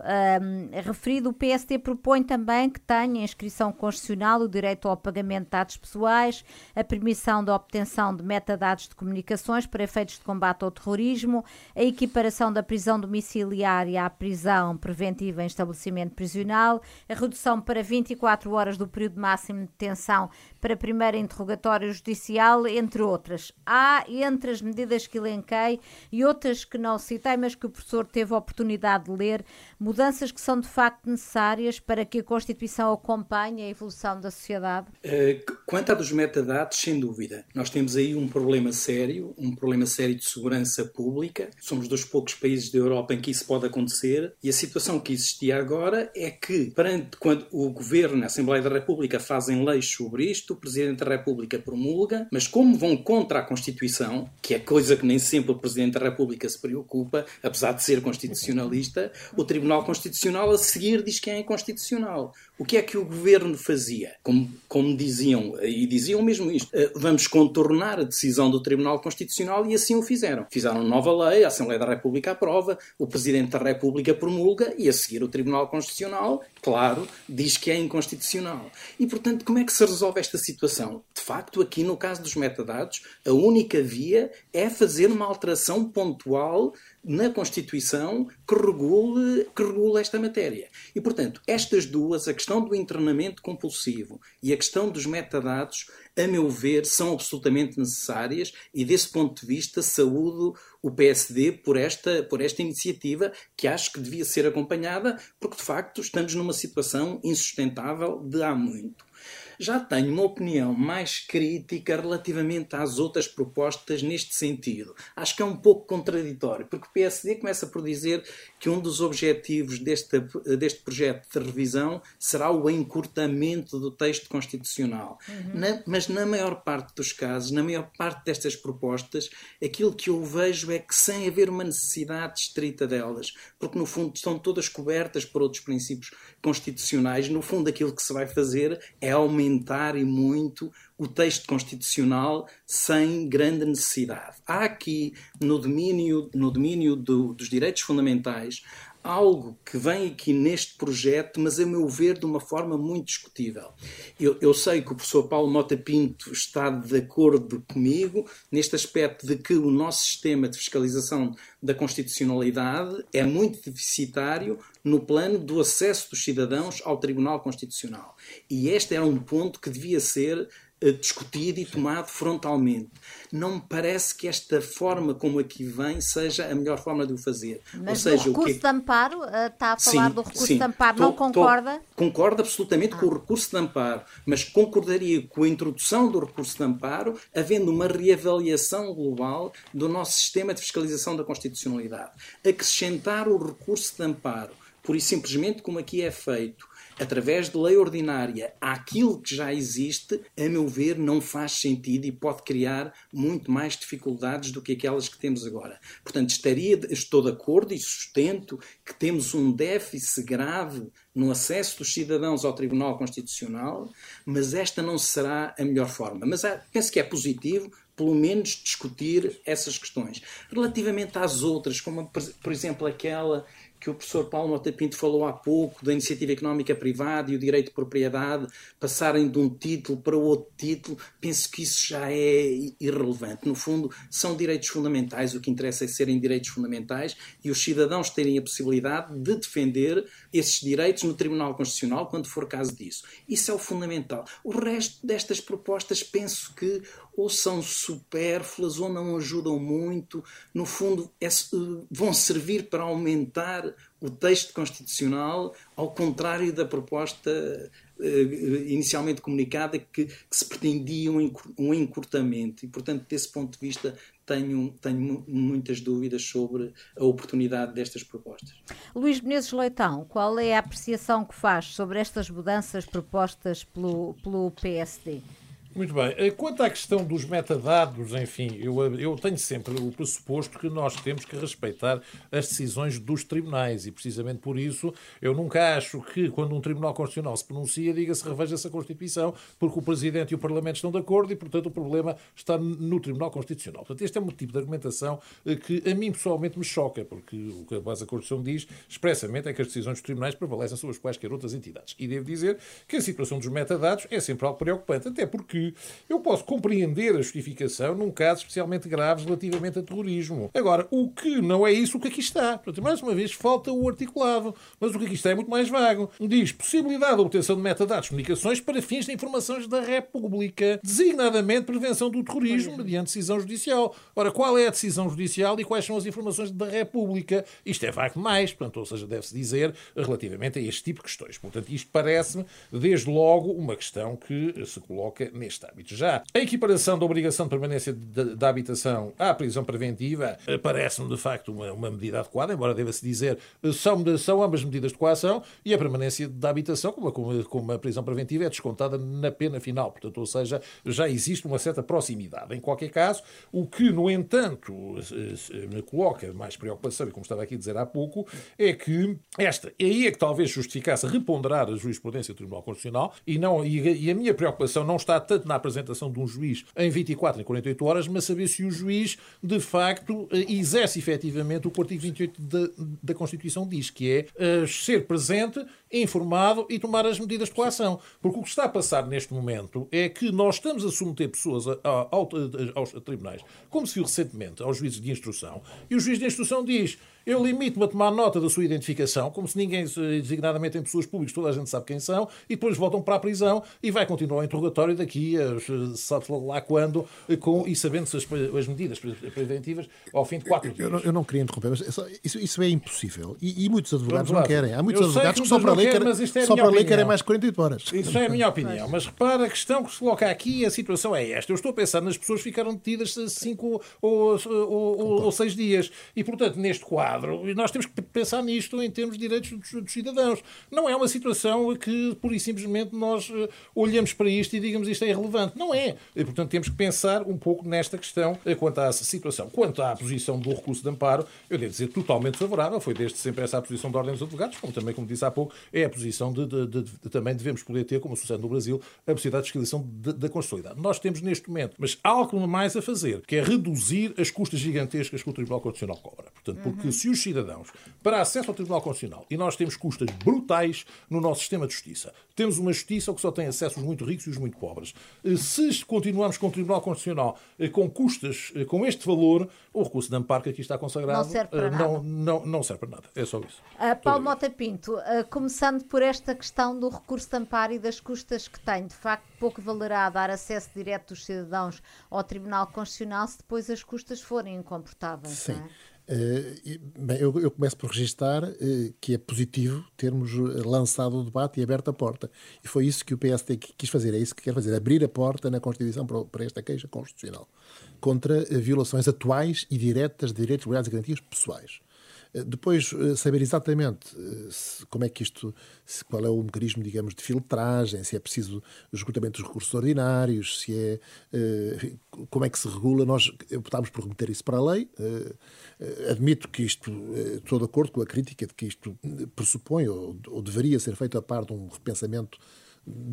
referido, o PST propõe também que tenha inscrição constitucional o direito ao pagamento de dados pessoais, a permissão da obtenção de metadados de comunicações para efeitos de combate ao terrorismo, a equiparação da prisão domiciliária à prisão preventiva em estabelecimento prisional, a redução para 24 horas do período máximo de detenção para primeiro interrogatório judicial, entre outras. Há, entre as medidas que elenquei e outras que não citei, mas que o professor teve a oportunidade de ler, mudanças que são de facto necessárias para que a Constituição acompanhe a evolução da sociedade? Eh, quanto a dos metadados, sem dúvida. Nós temos aí um problema sério, um problema sério de segurança pública. Somos dos poucos países da Europa em que isso pode acontecer e a situação que existia agora é que, perante quando o Governo, a Assembleia da República fazem leis sobre isto, Presidente da República promulga, mas como vão contra a Constituição, que é coisa que nem sempre o Presidente da República se preocupa, apesar de ser constitucionalista, o Tribunal Constitucional a seguir diz que é inconstitucional. O que é que o Governo fazia? Como, como diziam, e diziam mesmo isto, eh, vamos contornar a decisão do Tribunal Constitucional e assim o fizeram. Fizeram nova lei, a Assembleia da República aprova, o Presidente da República promulga e a seguir o Tribunal Constitucional, claro, diz que é inconstitucional. E portanto, como é que se resolve esta situação? De facto, aqui no caso dos metadados, a única via é fazer uma alteração pontual na Constituição que regule, que regule esta matéria. E, portanto, estas duas, a questão do internamento compulsivo e a questão dos metadados, a meu ver, são absolutamente necessárias e, desse ponto de vista, saúdo o PSD por esta, por esta iniciativa que acho que devia ser acompanhada, porque, de facto, estamos numa situação insustentável de há muito já tenho uma opinião mais crítica relativamente às outras propostas neste sentido. Acho que é um pouco contraditório, porque o PSD começa por dizer que um dos objetivos deste, deste projeto de revisão será o encurtamento do texto constitucional. Uhum. Na, mas na maior parte dos casos, na maior parte destas propostas, aquilo que eu vejo é que sem haver uma necessidade estrita delas, porque no fundo estão todas cobertas por outros princípios constitucionais, no fundo aquilo que se vai fazer é aumentar e muito o texto constitucional sem grande necessidade. Há aqui, no domínio, no domínio do, dos direitos fundamentais, algo que vem aqui neste projeto, mas a meu ver de uma forma muito discutível. Eu, eu, sei que o professor Paulo Mota Pinto está de acordo comigo neste aspecto de que o nosso sistema de fiscalização da constitucionalidade é muito deficitário no plano do acesso dos cidadãos ao Tribunal Constitucional. E este era um ponto que devia ser discutido e tomado frontalmente. Não me parece que esta forma como aqui vem seja a melhor forma de o fazer. Mas Ou seja, o recurso que... de amparo, eh, está a falar sim, do recurso sim. de amparo, não concorda? Tô, concordo absolutamente ah. com o recurso de amparo, mas concordaria com a introdução do recurso de amparo, havendo uma reavaliação global do nosso sistema de fiscalização da constitucionalidade. Acrescentar o recurso de amparo, por e simplesmente como aqui é feito, através de lei ordinária àquilo que já existe, a meu ver, não faz sentido e pode criar muito mais dificuldades do que aquelas que temos agora. Portanto, estaria, estou de acordo e sustento que temos um déficit grave no acesso dos cidadãos ao Tribunal Constitucional, mas esta não será a melhor forma. Mas penso que é positivo, pelo menos, discutir essas questões. Relativamente às outras, como por exemplo aquela que o professor Paulo Mota Pinto falou há pouco, da iniciativa económica privada e o direito de propriedade, passarem de um título para outro título, penso que isso já é irrelevante. No fundo, são direitos fundamentais, o que interessa é serem direitos fundamentais e os cidadãos terem a possibilidade de defender esses direitos no Tribunal Constitucional quando for caso disso. Isso é o fundamental. O resto destas propostas penso que ou são supérfluas ou não ajudam muito. No fundo, é, vão servir para aumentar o texto constitucional, ao contrário da proposta eh, inicialmente comunicada, que, que se pretendia um, um encurtamento. E, portanto, desse ponto de vista, tenho, tenho muitas dúvidas sobre a oportunidade destas propostas. Luís Menezes Leitão, qual é a apreciação que faz sobre estas mudanças propostas pelo, pelo PSD? Muito bem. Eh, quanto à questão dos metadados, enfim, eu, eu tenho sempre o pressuposto que nós temos que respeitar as decisões dos tribunais e, precisamente por isso, eu nunca acho que, quando um tribunal constitucional se pronuncia, diga-se reveja-se a Constituição, porque o Presidente e o Parlamento estão de acordo e, portanto, o problema está no Tribunal Constitucional. Portanto, este é um tipo de argumentação eh, que a mim pessoalmente me choca, porque o que a base da Constituição diz expressamente é que as decisões dos tribunais prevalecem sobre as quaisquer outras entidades. E devo dizer que a situação dos metadados é sempre algo preocupante, até porque eu posso compreender a justificação num caso especialmente grave relativamente a terrorismo. Agora, o que não é isso o que aqui está. Portanto, mais uma vez, falta o articulado. Mas o que aqui está é muito mais vago. Diz possibilidade de obtenção de metadados de comunicações para fins de informações da República, designadamente prevenção do terrorismo mediante decisão judicial. Ora, qual é a decisão judicial e quais são as informações da República? Isto é vago demais, portanto, ou seja, deve-se dizer relativamente a este tipo de questões. Portanto, isto parece-me, desde logo, uma questão que se coloca neste neste âmbito. Já a equiparação da obrigação de permanência da habitação à prisão preventiva parece-me, de facto, uma, uma medida adequada, embora deva-se dizer eh, são, são ambas medidas de coação e a permanência da habitação, como, como, como a prisão preventiva, é descontada na pena final. Portanto, ou seja, já existe uma certa proximidade. Em qualquer caso, o que, no entanto, me coloca mais preocupação, e como estava aqui a dizer há pouco, é que esta, aí é que talvez justificasse reponderar a jurisprudência do Tribunal Constitucional e, não, e, e a minha preocupação não está tanto na apresentação de um juiz em 24 e 48 horas, mas saber se o juiz, de facto, eh, exerce efetivamente o que o artigo 28 da, da Constituição diz, que é uh, ser presente, informado e tomar as medidas de coação. Porque o que está a passar neste momento é que nós estamos a submeter pessoas a, a, a, aos tribunais, como se viu recentemente aos juízes de instrução, e o juiz de instrução diz eu limito-me a tomar nota da sua identificação, como se ninguém, designadamente em pessoas públicas, toda a gente sabe quem são, e depois voltam para a prisão e vai continuar o interrogatório daqui a sabe lá quando, com, e sabendo-se as, as, medidas preventivas ao fim de quatro dias. Eu, eu, eu não queria interromper, mas isso, isso é impossível. E, e muitos advogados não querem. Há muitos eu advogados que, só para ler, quer, é só para ler querem mais 48 horas. Isso é a minha opinião. Mas repara, a questão que se coloca aqui, a situação é esta. Eu estou a pensar nas pessoas que ficaram detidas cinco ou, ou, ou, ou seis dias. E, portanto, neste quadro, nós temos que pensar nisto em termos de direitos dos, dos, cidadãos. Não é uma situação que, pura e simplesmente, nós uh, olhamos para isto e digamos isto é irrelevante. Não é. E, portanto, temos que pensar um pouco nesta questão uh, quanto à situação. Quanto à posição do recurso de amparo, eu devo dizer totalmente favorável. Foi desde sempre essa a posição da Ordem dos Advogados, como também, como disse há pouco, é a posição de, de, de, de também devemos poder ter, como sucede no Brasil, a possibilidade de fiscalização da constitucionalidade. Nós temos neste momento, mas algo mais a fazer, que é reduzir as custas gigantescas que o Tribunal Constitucional cobra. Portanto, porque uhum. se os cidadãos, para acesso ao Tribunal Constitucional, e nós temos custas brutais no nosso sistema de justiça, temos uma justiça que só tem acesso os muito ricos e os muito pobres. Eh, se continuarmos com o Tribunal Constitucional eh, com custas com este valor, o recurso de amparo que aqui está consagrado não serve para, nada. Não, não, não serve para nada. É só isso. Uh, Paulo Mota Pinto, uh, começando por esta questão do recurso de amparo e das custas que tem, de facto, pouco valerá dar acesso direto dos cidadãos ao Tribunal Constitucional se depois as custas forem incomportáveis. Sim. É? Uh, bem, eu, eu, começo por registrar uh, que é positivo termos lançado o debate e aberto a porta. E foi isso que o PSD quis fazer, é isso que quer fazer, abrir a porta na Constituição para, esta queixa constitucional contra violações atuais e diretas de direitos, liberdades e garantias pessoais. Eh, depois, eh, saber exatamente eh, como é que isto, qual é o mecanismo, digamos, de filtragem, se é preciso esgotamento dos recursos ordinários, se é. como é que se regula. Nós optámos por remeter isso para a lei. Admito que isto, estou de acordo com a crítica de que isto pressupõe ou, ou deveria ser feito a par de um repensamento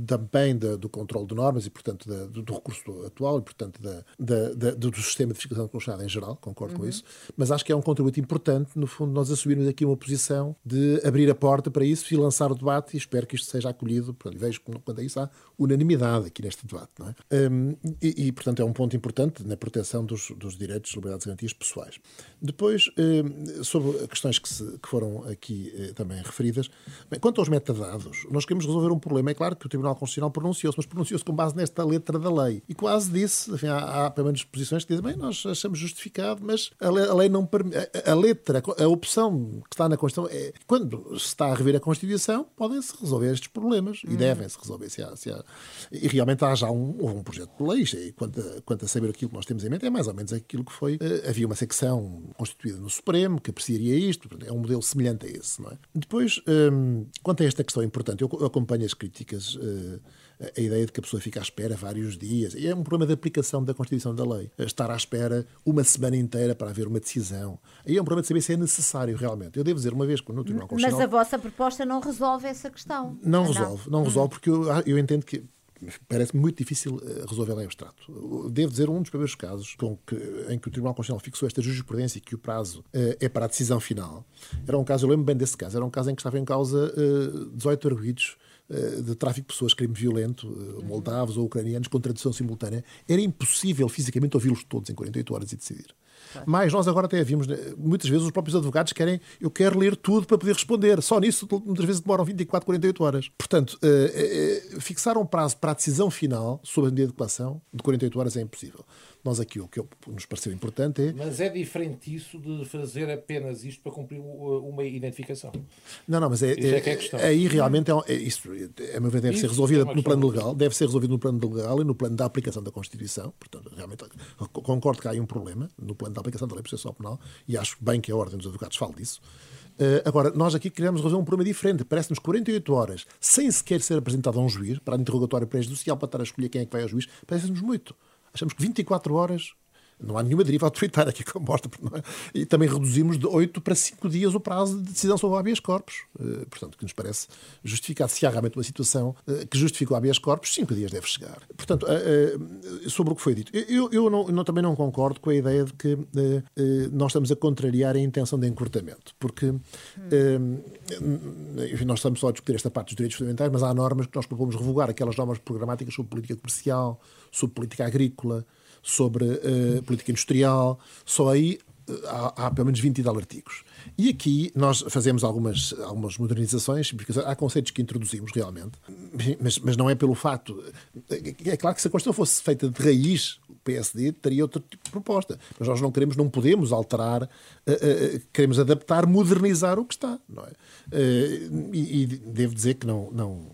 também da, do controle de normas e, portanto, da, do, do, recurso atual e, portanto, da, do sistema de fiscalização constitucional em geral, concordo uhum. com isso, mas acho que é um contributo importante, no fundo, nós assumirmos aqui uma posição de abrir a porta para isso e lançar o debate e espero que isto seja acolhido, portanto, vejo que quando é isso há unanimidade aqui neste debate, não é? Um, e, e, portanto, é um ponto importante na proteção dos, dos direitos, liberdades e garantias pessoais. Depois, um, sobre questões que, se, que foram aqui eh, também referidas, bem, quanto aos metadados, nós queremos resolver um problema, é claro que que o Tribunal Constitucional pronunciou-se, mas pronunciou-se com base nesta letra da lei. E quase disse, enfim, há, há pelo menos posições que dizem, bem, nós achamos justificado, mas a lei, a lei não permite. A, a, letra, a opção que está na Constituição é quando se está a rever a Constituição, podem-se resolver estes problemas hum. e devem-se resolver. Se há, se há, e realmente há já um, um projeto de lei, e quanto a, quanto a saber aquilo que nós temos em mente, é mais ou menos aquilo que foi. Uh, havia uma secção constituída no Supremo que apreciaria isto, é um modelo semelhante a esse. Não é? Depois, um, quanto a esta questão importante, eu acompanho as críticas uh, a ideia de que a pessoa fica à espera vários dias. É um problema de aplicação da Constituição da lei. Estar à espera uma semana inteira para haver uma decisão. Aí é um problema de saber se é necessário realmente. Eu devo dizer, uma vez que no Tribunal Constitucional... Mas a vossa proposta não resolve essa questão. Não resolve, não, não resolve, porque eu, eu entendo que parece muito difícil eh, resolver em abstrato. Devo dizer, um dos primeiros casos que, em que o Tribunal Constitucional fixou esta jurisprudência e que o prazo uh, é para a decisão final, era um caso, eu lembro bem desse caso, era um caso em que estava em causa uh, 18 arguidos eh, de tráfico de pessoas, crime violento, eh, moldavos ou ucranianos, com tradução simultânea, era impossível fisicamente ouvi-los todos em 48 horas e decidir. Mas nós agora até vimos, né, muitas vezes os próprios advogados querem, eu quero ler tudo para poder responder. Só nisso, muitas vezes demoram 24, 48 horas. Portanto, uh, fixar um prazo para a decisão final sobre a medida de declaração de 48 horas é impossível. Nós aqui o que nos pareceu importante é. Mas é diferente isso de fazer apenas isto para cumprir uma identificação. Não, não, mas é, é, é, é aí realmente é, é isso, a meu ver, deve isso ser resolvido no plano legal, deve ser resolvido no plano legal e no plano da aplicação da Constituição. Portanto, realmente concordo que há aí um problema no plano da aplicação da lei processual penal e acho bem que a Ordem dos Advogados fale disso. Uh, agora, nós aqui queremos resolver um problema diferente. Parece-nos 48 horas sem sequer ser apresentado a um juiz, para interrogatório prejudicial, para estar a escolher quem é que vai ao juiz, parece-nos muito. Achamos que 24 horas não há nenhuma deriva autoritária aqui que mostra. É? E também reduzimos de 8 para 5 dias o prazo de decisão sobre o habeas corpus. Uh, portanto, que nos parece justificado. Se há realmente uma situação uh, que justifica o habeas corpus, 5 dias deve chegar. Portanto, uh, sobre o que foi dito, eu, eu não, também não concordo com a ideia de que nós estamos a contrariar a intenção de encurtamento. Porque nós estamos só a discutir esta parte dos direitos fundamentais, mas há normas que nós propomos revogar, aquelas normas programáticas sobre política comercial, sobre política agrícola, sobre uh, política industrial, só aí eh, há, há, pelo menos 20 e tal artigos. E aqui nós fazemos algumas, algumas modernizações, porque há conceitos que introduzimos realmente, mas, mas não é pelo fato. Eh, é claro que se a Constituição fosse feita de raiz, o PSD teria outro tipo de proposta. Mas nós não queremos, não podemos alterar, uh, queremos adaptar, modernizar o que está. Não é? E, e, devo dizer que não. não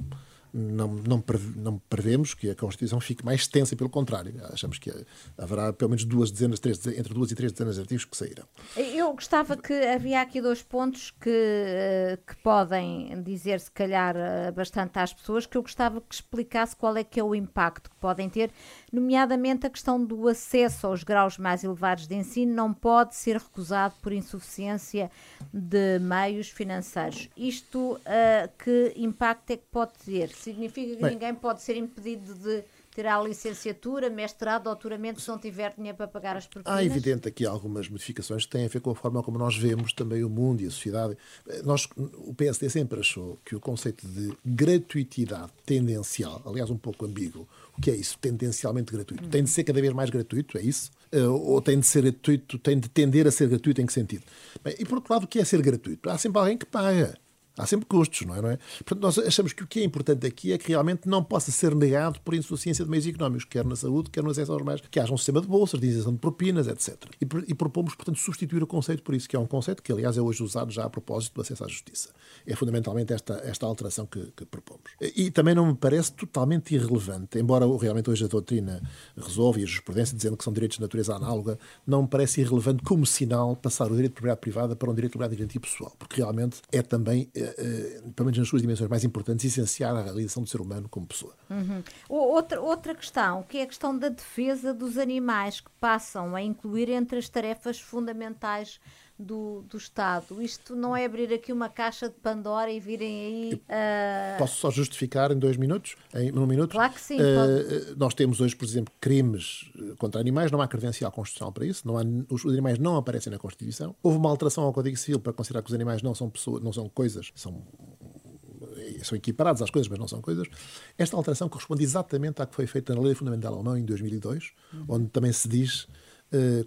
não, não, não prevemos que a Constituição fique mais extensa, pelo contrário. Achamos que haverá pelo menos duas dezenas, três, entre duas e três dezenas de artigos que sairão. Eu gostava que havia aqui dois pontos que, eh, que podem dizer, se calhar, eh, bastante às pessoas, que eu gostava que explicasse qual é que é o impacto que podem ter, nomeadamente a questão do acesso aos graus mais elevados de ensino não pode ser recusado por insuficiência de meios financeiros. Isto, uh, que impacto é que pode ter? Significa que Bem, ninguém pode ser impedido de a licenciatura, mestrado, doutoramento, se não tiver dinheiro para pagar as propinas? Há evidente aqui algumas modificações que têm a ver com a forma como nós vemos também o mundo e a sociedade. Nós, o PSD sempre achou que o conceito de gratuitidade tendencial, aliás um pouco ambíguo, o que é isso? Tendencialmente gratuito. Tem de ser cada vez mais gratuito, é isso? Eh, ou tem de ser gratuito, tem de tender a ser gratuito em que sentido? Bem, e por outro lado, o que é ser gratuito? Há sempre alguém que paga. Há sempre custos, não é? não é? Portanto, nós achamos que o que é importante aqui é que realmente não possa ser negado por insuficiência de meios económicos, quer na saúde, quer no acesso aos mais, que haja um sistema de bolsas, de isenção de propinas, etc. E, e propomos, portanto, substituir o conceito por isso, que é um conceito que, aliás, é hoje usado já a propósito do acesso à justiça. É fundamentalmente esta, esta alteração que, que propomos. E também não me parece totalmente irrelevante, embora realmente hoje a doutrina resolve e a jurisprudência dizendo que são direitos de natureza análoga, não me parece irrelevante como sinal passar o direito de propriedade privada para um direito de propriedade de pessoal, porque realmente é também eh, pelo menos nas suas dimensões mais importantes, essenciar a realização do ser humano como pessoa. Uhum. Outra, outra questão, que é a questão da defesa dos animais, que passam a incluir entre as tarefas fundamentais do, do Estado. Isto não é abrir aqui uma caixa de Pandora e virem aí. Uh... Posso só justificar em dois minutos? Em um minuto? Claro que sim. Uh, nós temos hoje, por exemplo, crimes contra animais, não há credencial constitucional para isso, não há, os, animais não aparecem na Constituição. Houve uma alteração ao Código Civil para considerar que os animais não são pessoas, não são coisas, são são equiparados às coisas, mas não são coisas. Esta alteração corresponde exatamente à que foi feita na Lei Fundamental Alemã em 2002, uhum. onde também se diz,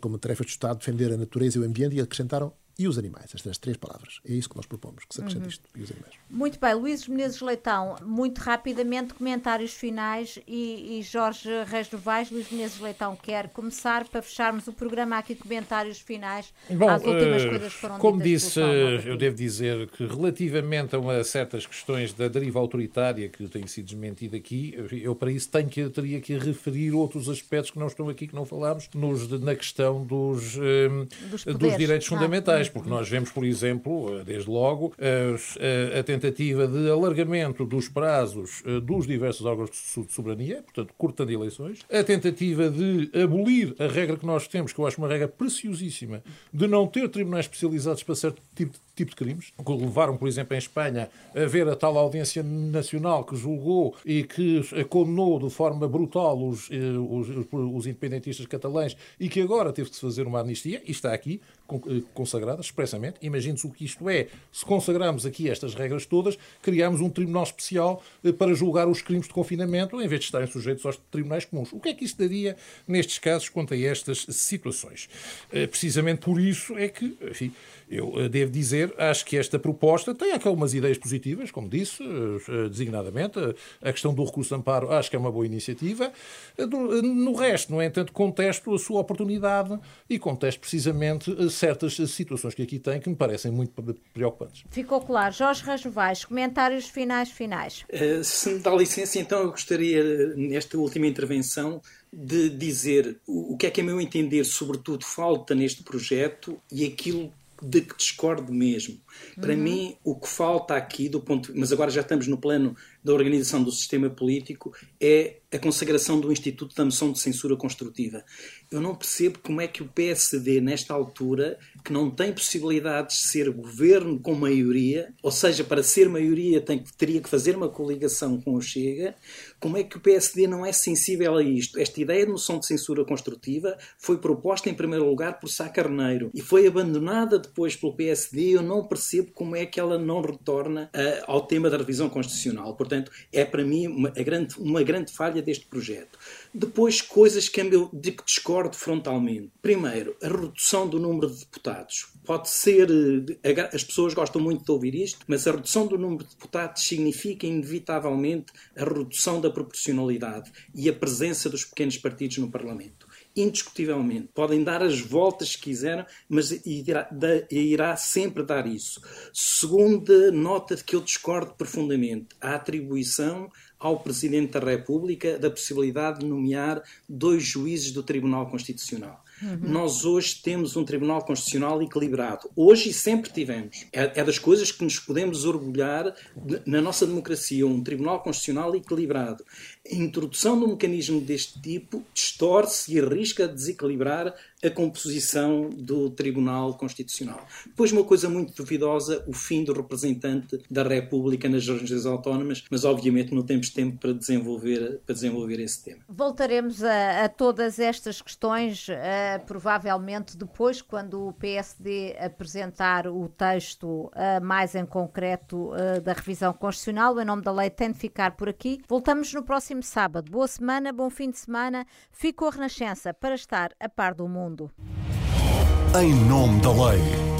como tarefa do Estado, defender a natureza e o ambiente, e acrescentaram e os animais, estas três palavras. É isso que nós propomos, que se acrescente uhum. isto, e os animais. Muito bem, Luís Menezes Leitão, muito rapidamente, comentários finais e, e Jorge Reis Novais, Luís Menezes Leitão quer começar para fecharmos o programa aqui, comentários finais Bom, às últimas uh, coisas que foram Como disse, eu devo dizer que relativamente a uma, certas questões da deriva autoritária que tem sido desmentida aqui, eu para isso tenho que, teria que referir outros aspectos que não estão aqui, que não falámos, nos, na questão dos, uh, dos, dos direitos ah, fundamentais porque nós vemos, por exemplo, eh, desde logo, a, a tentativa de alargamento dos prazos eh, dos diversos órgãos de soberania, portanto, cortando eleições, a tentativa de abolir a regra que nós temos, que eu acho uma regra preciosíssima, de não ter tribunais especializados para certo tipo de tipo de crimes, que levaram, por exemplo, em Espanha a ver a tal audiência nacional que julgou e que condenou de forma brutal os, eh, os, os independentistas catalães e que agora teve que se fazer uma amnistia, e está aqui consagrado expressamente. Imagine-se o que isto é. Se consagrarmos aqui estas regras todas, criamos um tribunal especial eh, para julgar os crimes de confinamento, em vez de estarem sujeitos aos tribunais comuns. O que é que isto daria nestes casos quanto a estas situações? Eh, precisamente por isso é que, enfim, eu eh, devo dizer, acho que esta proposta tem algumas ideias positivas, como disse, designadamente. A questão do recurso de amparo acho que é uma boa iniciativa. No resto, no entanto, contesto a sua oportunidade e contesto precisamente certas situações que aqui tem que me parecem muito preocupantes. Ficou claro. Jorge Rajovais, comentários finais finais. Uh, se me dá licença, então eu gostaria, nesta última intervenção, de dizer o que é que, a meu entender, sobretudo falta neste projeto e aquilo de que discordo mesmo. Para uhum. mim, o que falta aqui, do ponto, mas agora já estamos no plano da organização do sistema político, é a consagração do Instituto da Moção de Censura Construtiva. Eu não percebo como é que o PSD, nesta altura, que não tem possibilidades de ser governo com maioria, ou seja, para ser maioria tem, teria que fazer uma coligação com o Chega, como é que o PSD não é sensível a isto? Esta ideia de moção de censura construtiva foi proposta em primeiro lugar por Sá Carneiro e foi abandonada depois pelo PSD. Eu não percebo como é que ela não retorna uh, ao tema da revisão constitucional. Portanto, é para mim uma, grande, uma grande falha deste projeto. Depois, coisas que, de que discordo frontalmente. Primeiro, a redução do número de deputados. Pode ser. Eh, as pessoas gostam muito de ouvir isto, mas a redução do número de deputados significa, inevitavelmente, a redução da proporcionalidade e a presença dos pequenos partidos no Parlamento indiscutivelmente. Podem dar as voltas que quiserem, mas irá, irá, sempre dar isso. Segunda nota de que eu discordo profundamente: a atribuição ao Presidente da República da possibilidade de nomear dois juízes do Tribunal Constitucional. Uhum. Nós hoje temos um Tribunal Constitucional equilibrado. Hoje e sempre tivemos. É, é das coisas que nos podemos orgulhar na nossa democracia, um Tribunal Constitucional equilibrado. A introdução de um mecanismo deste tipo distorce e arrisca desequilibrar a composição do Tribunal Constitucional. Depois, uma coisa muito duvidosa, o fim do representante da República nas regiões autónomas, mas obviamente não temos tempo para desenvolver, para desenvolver esse tema. Voltaremos a, a todas estas questões, uh, provavelmente depois, quando o PSD apresentar o texto uh, mais em concreto uh, da revisão constitucional. Em nome da lei, tem de ficar por aqui. Voltamos no próximo sábado. Boa semana, bom fim de semana. Fico a Renascença para estar a par do mundo. Em nome da lei.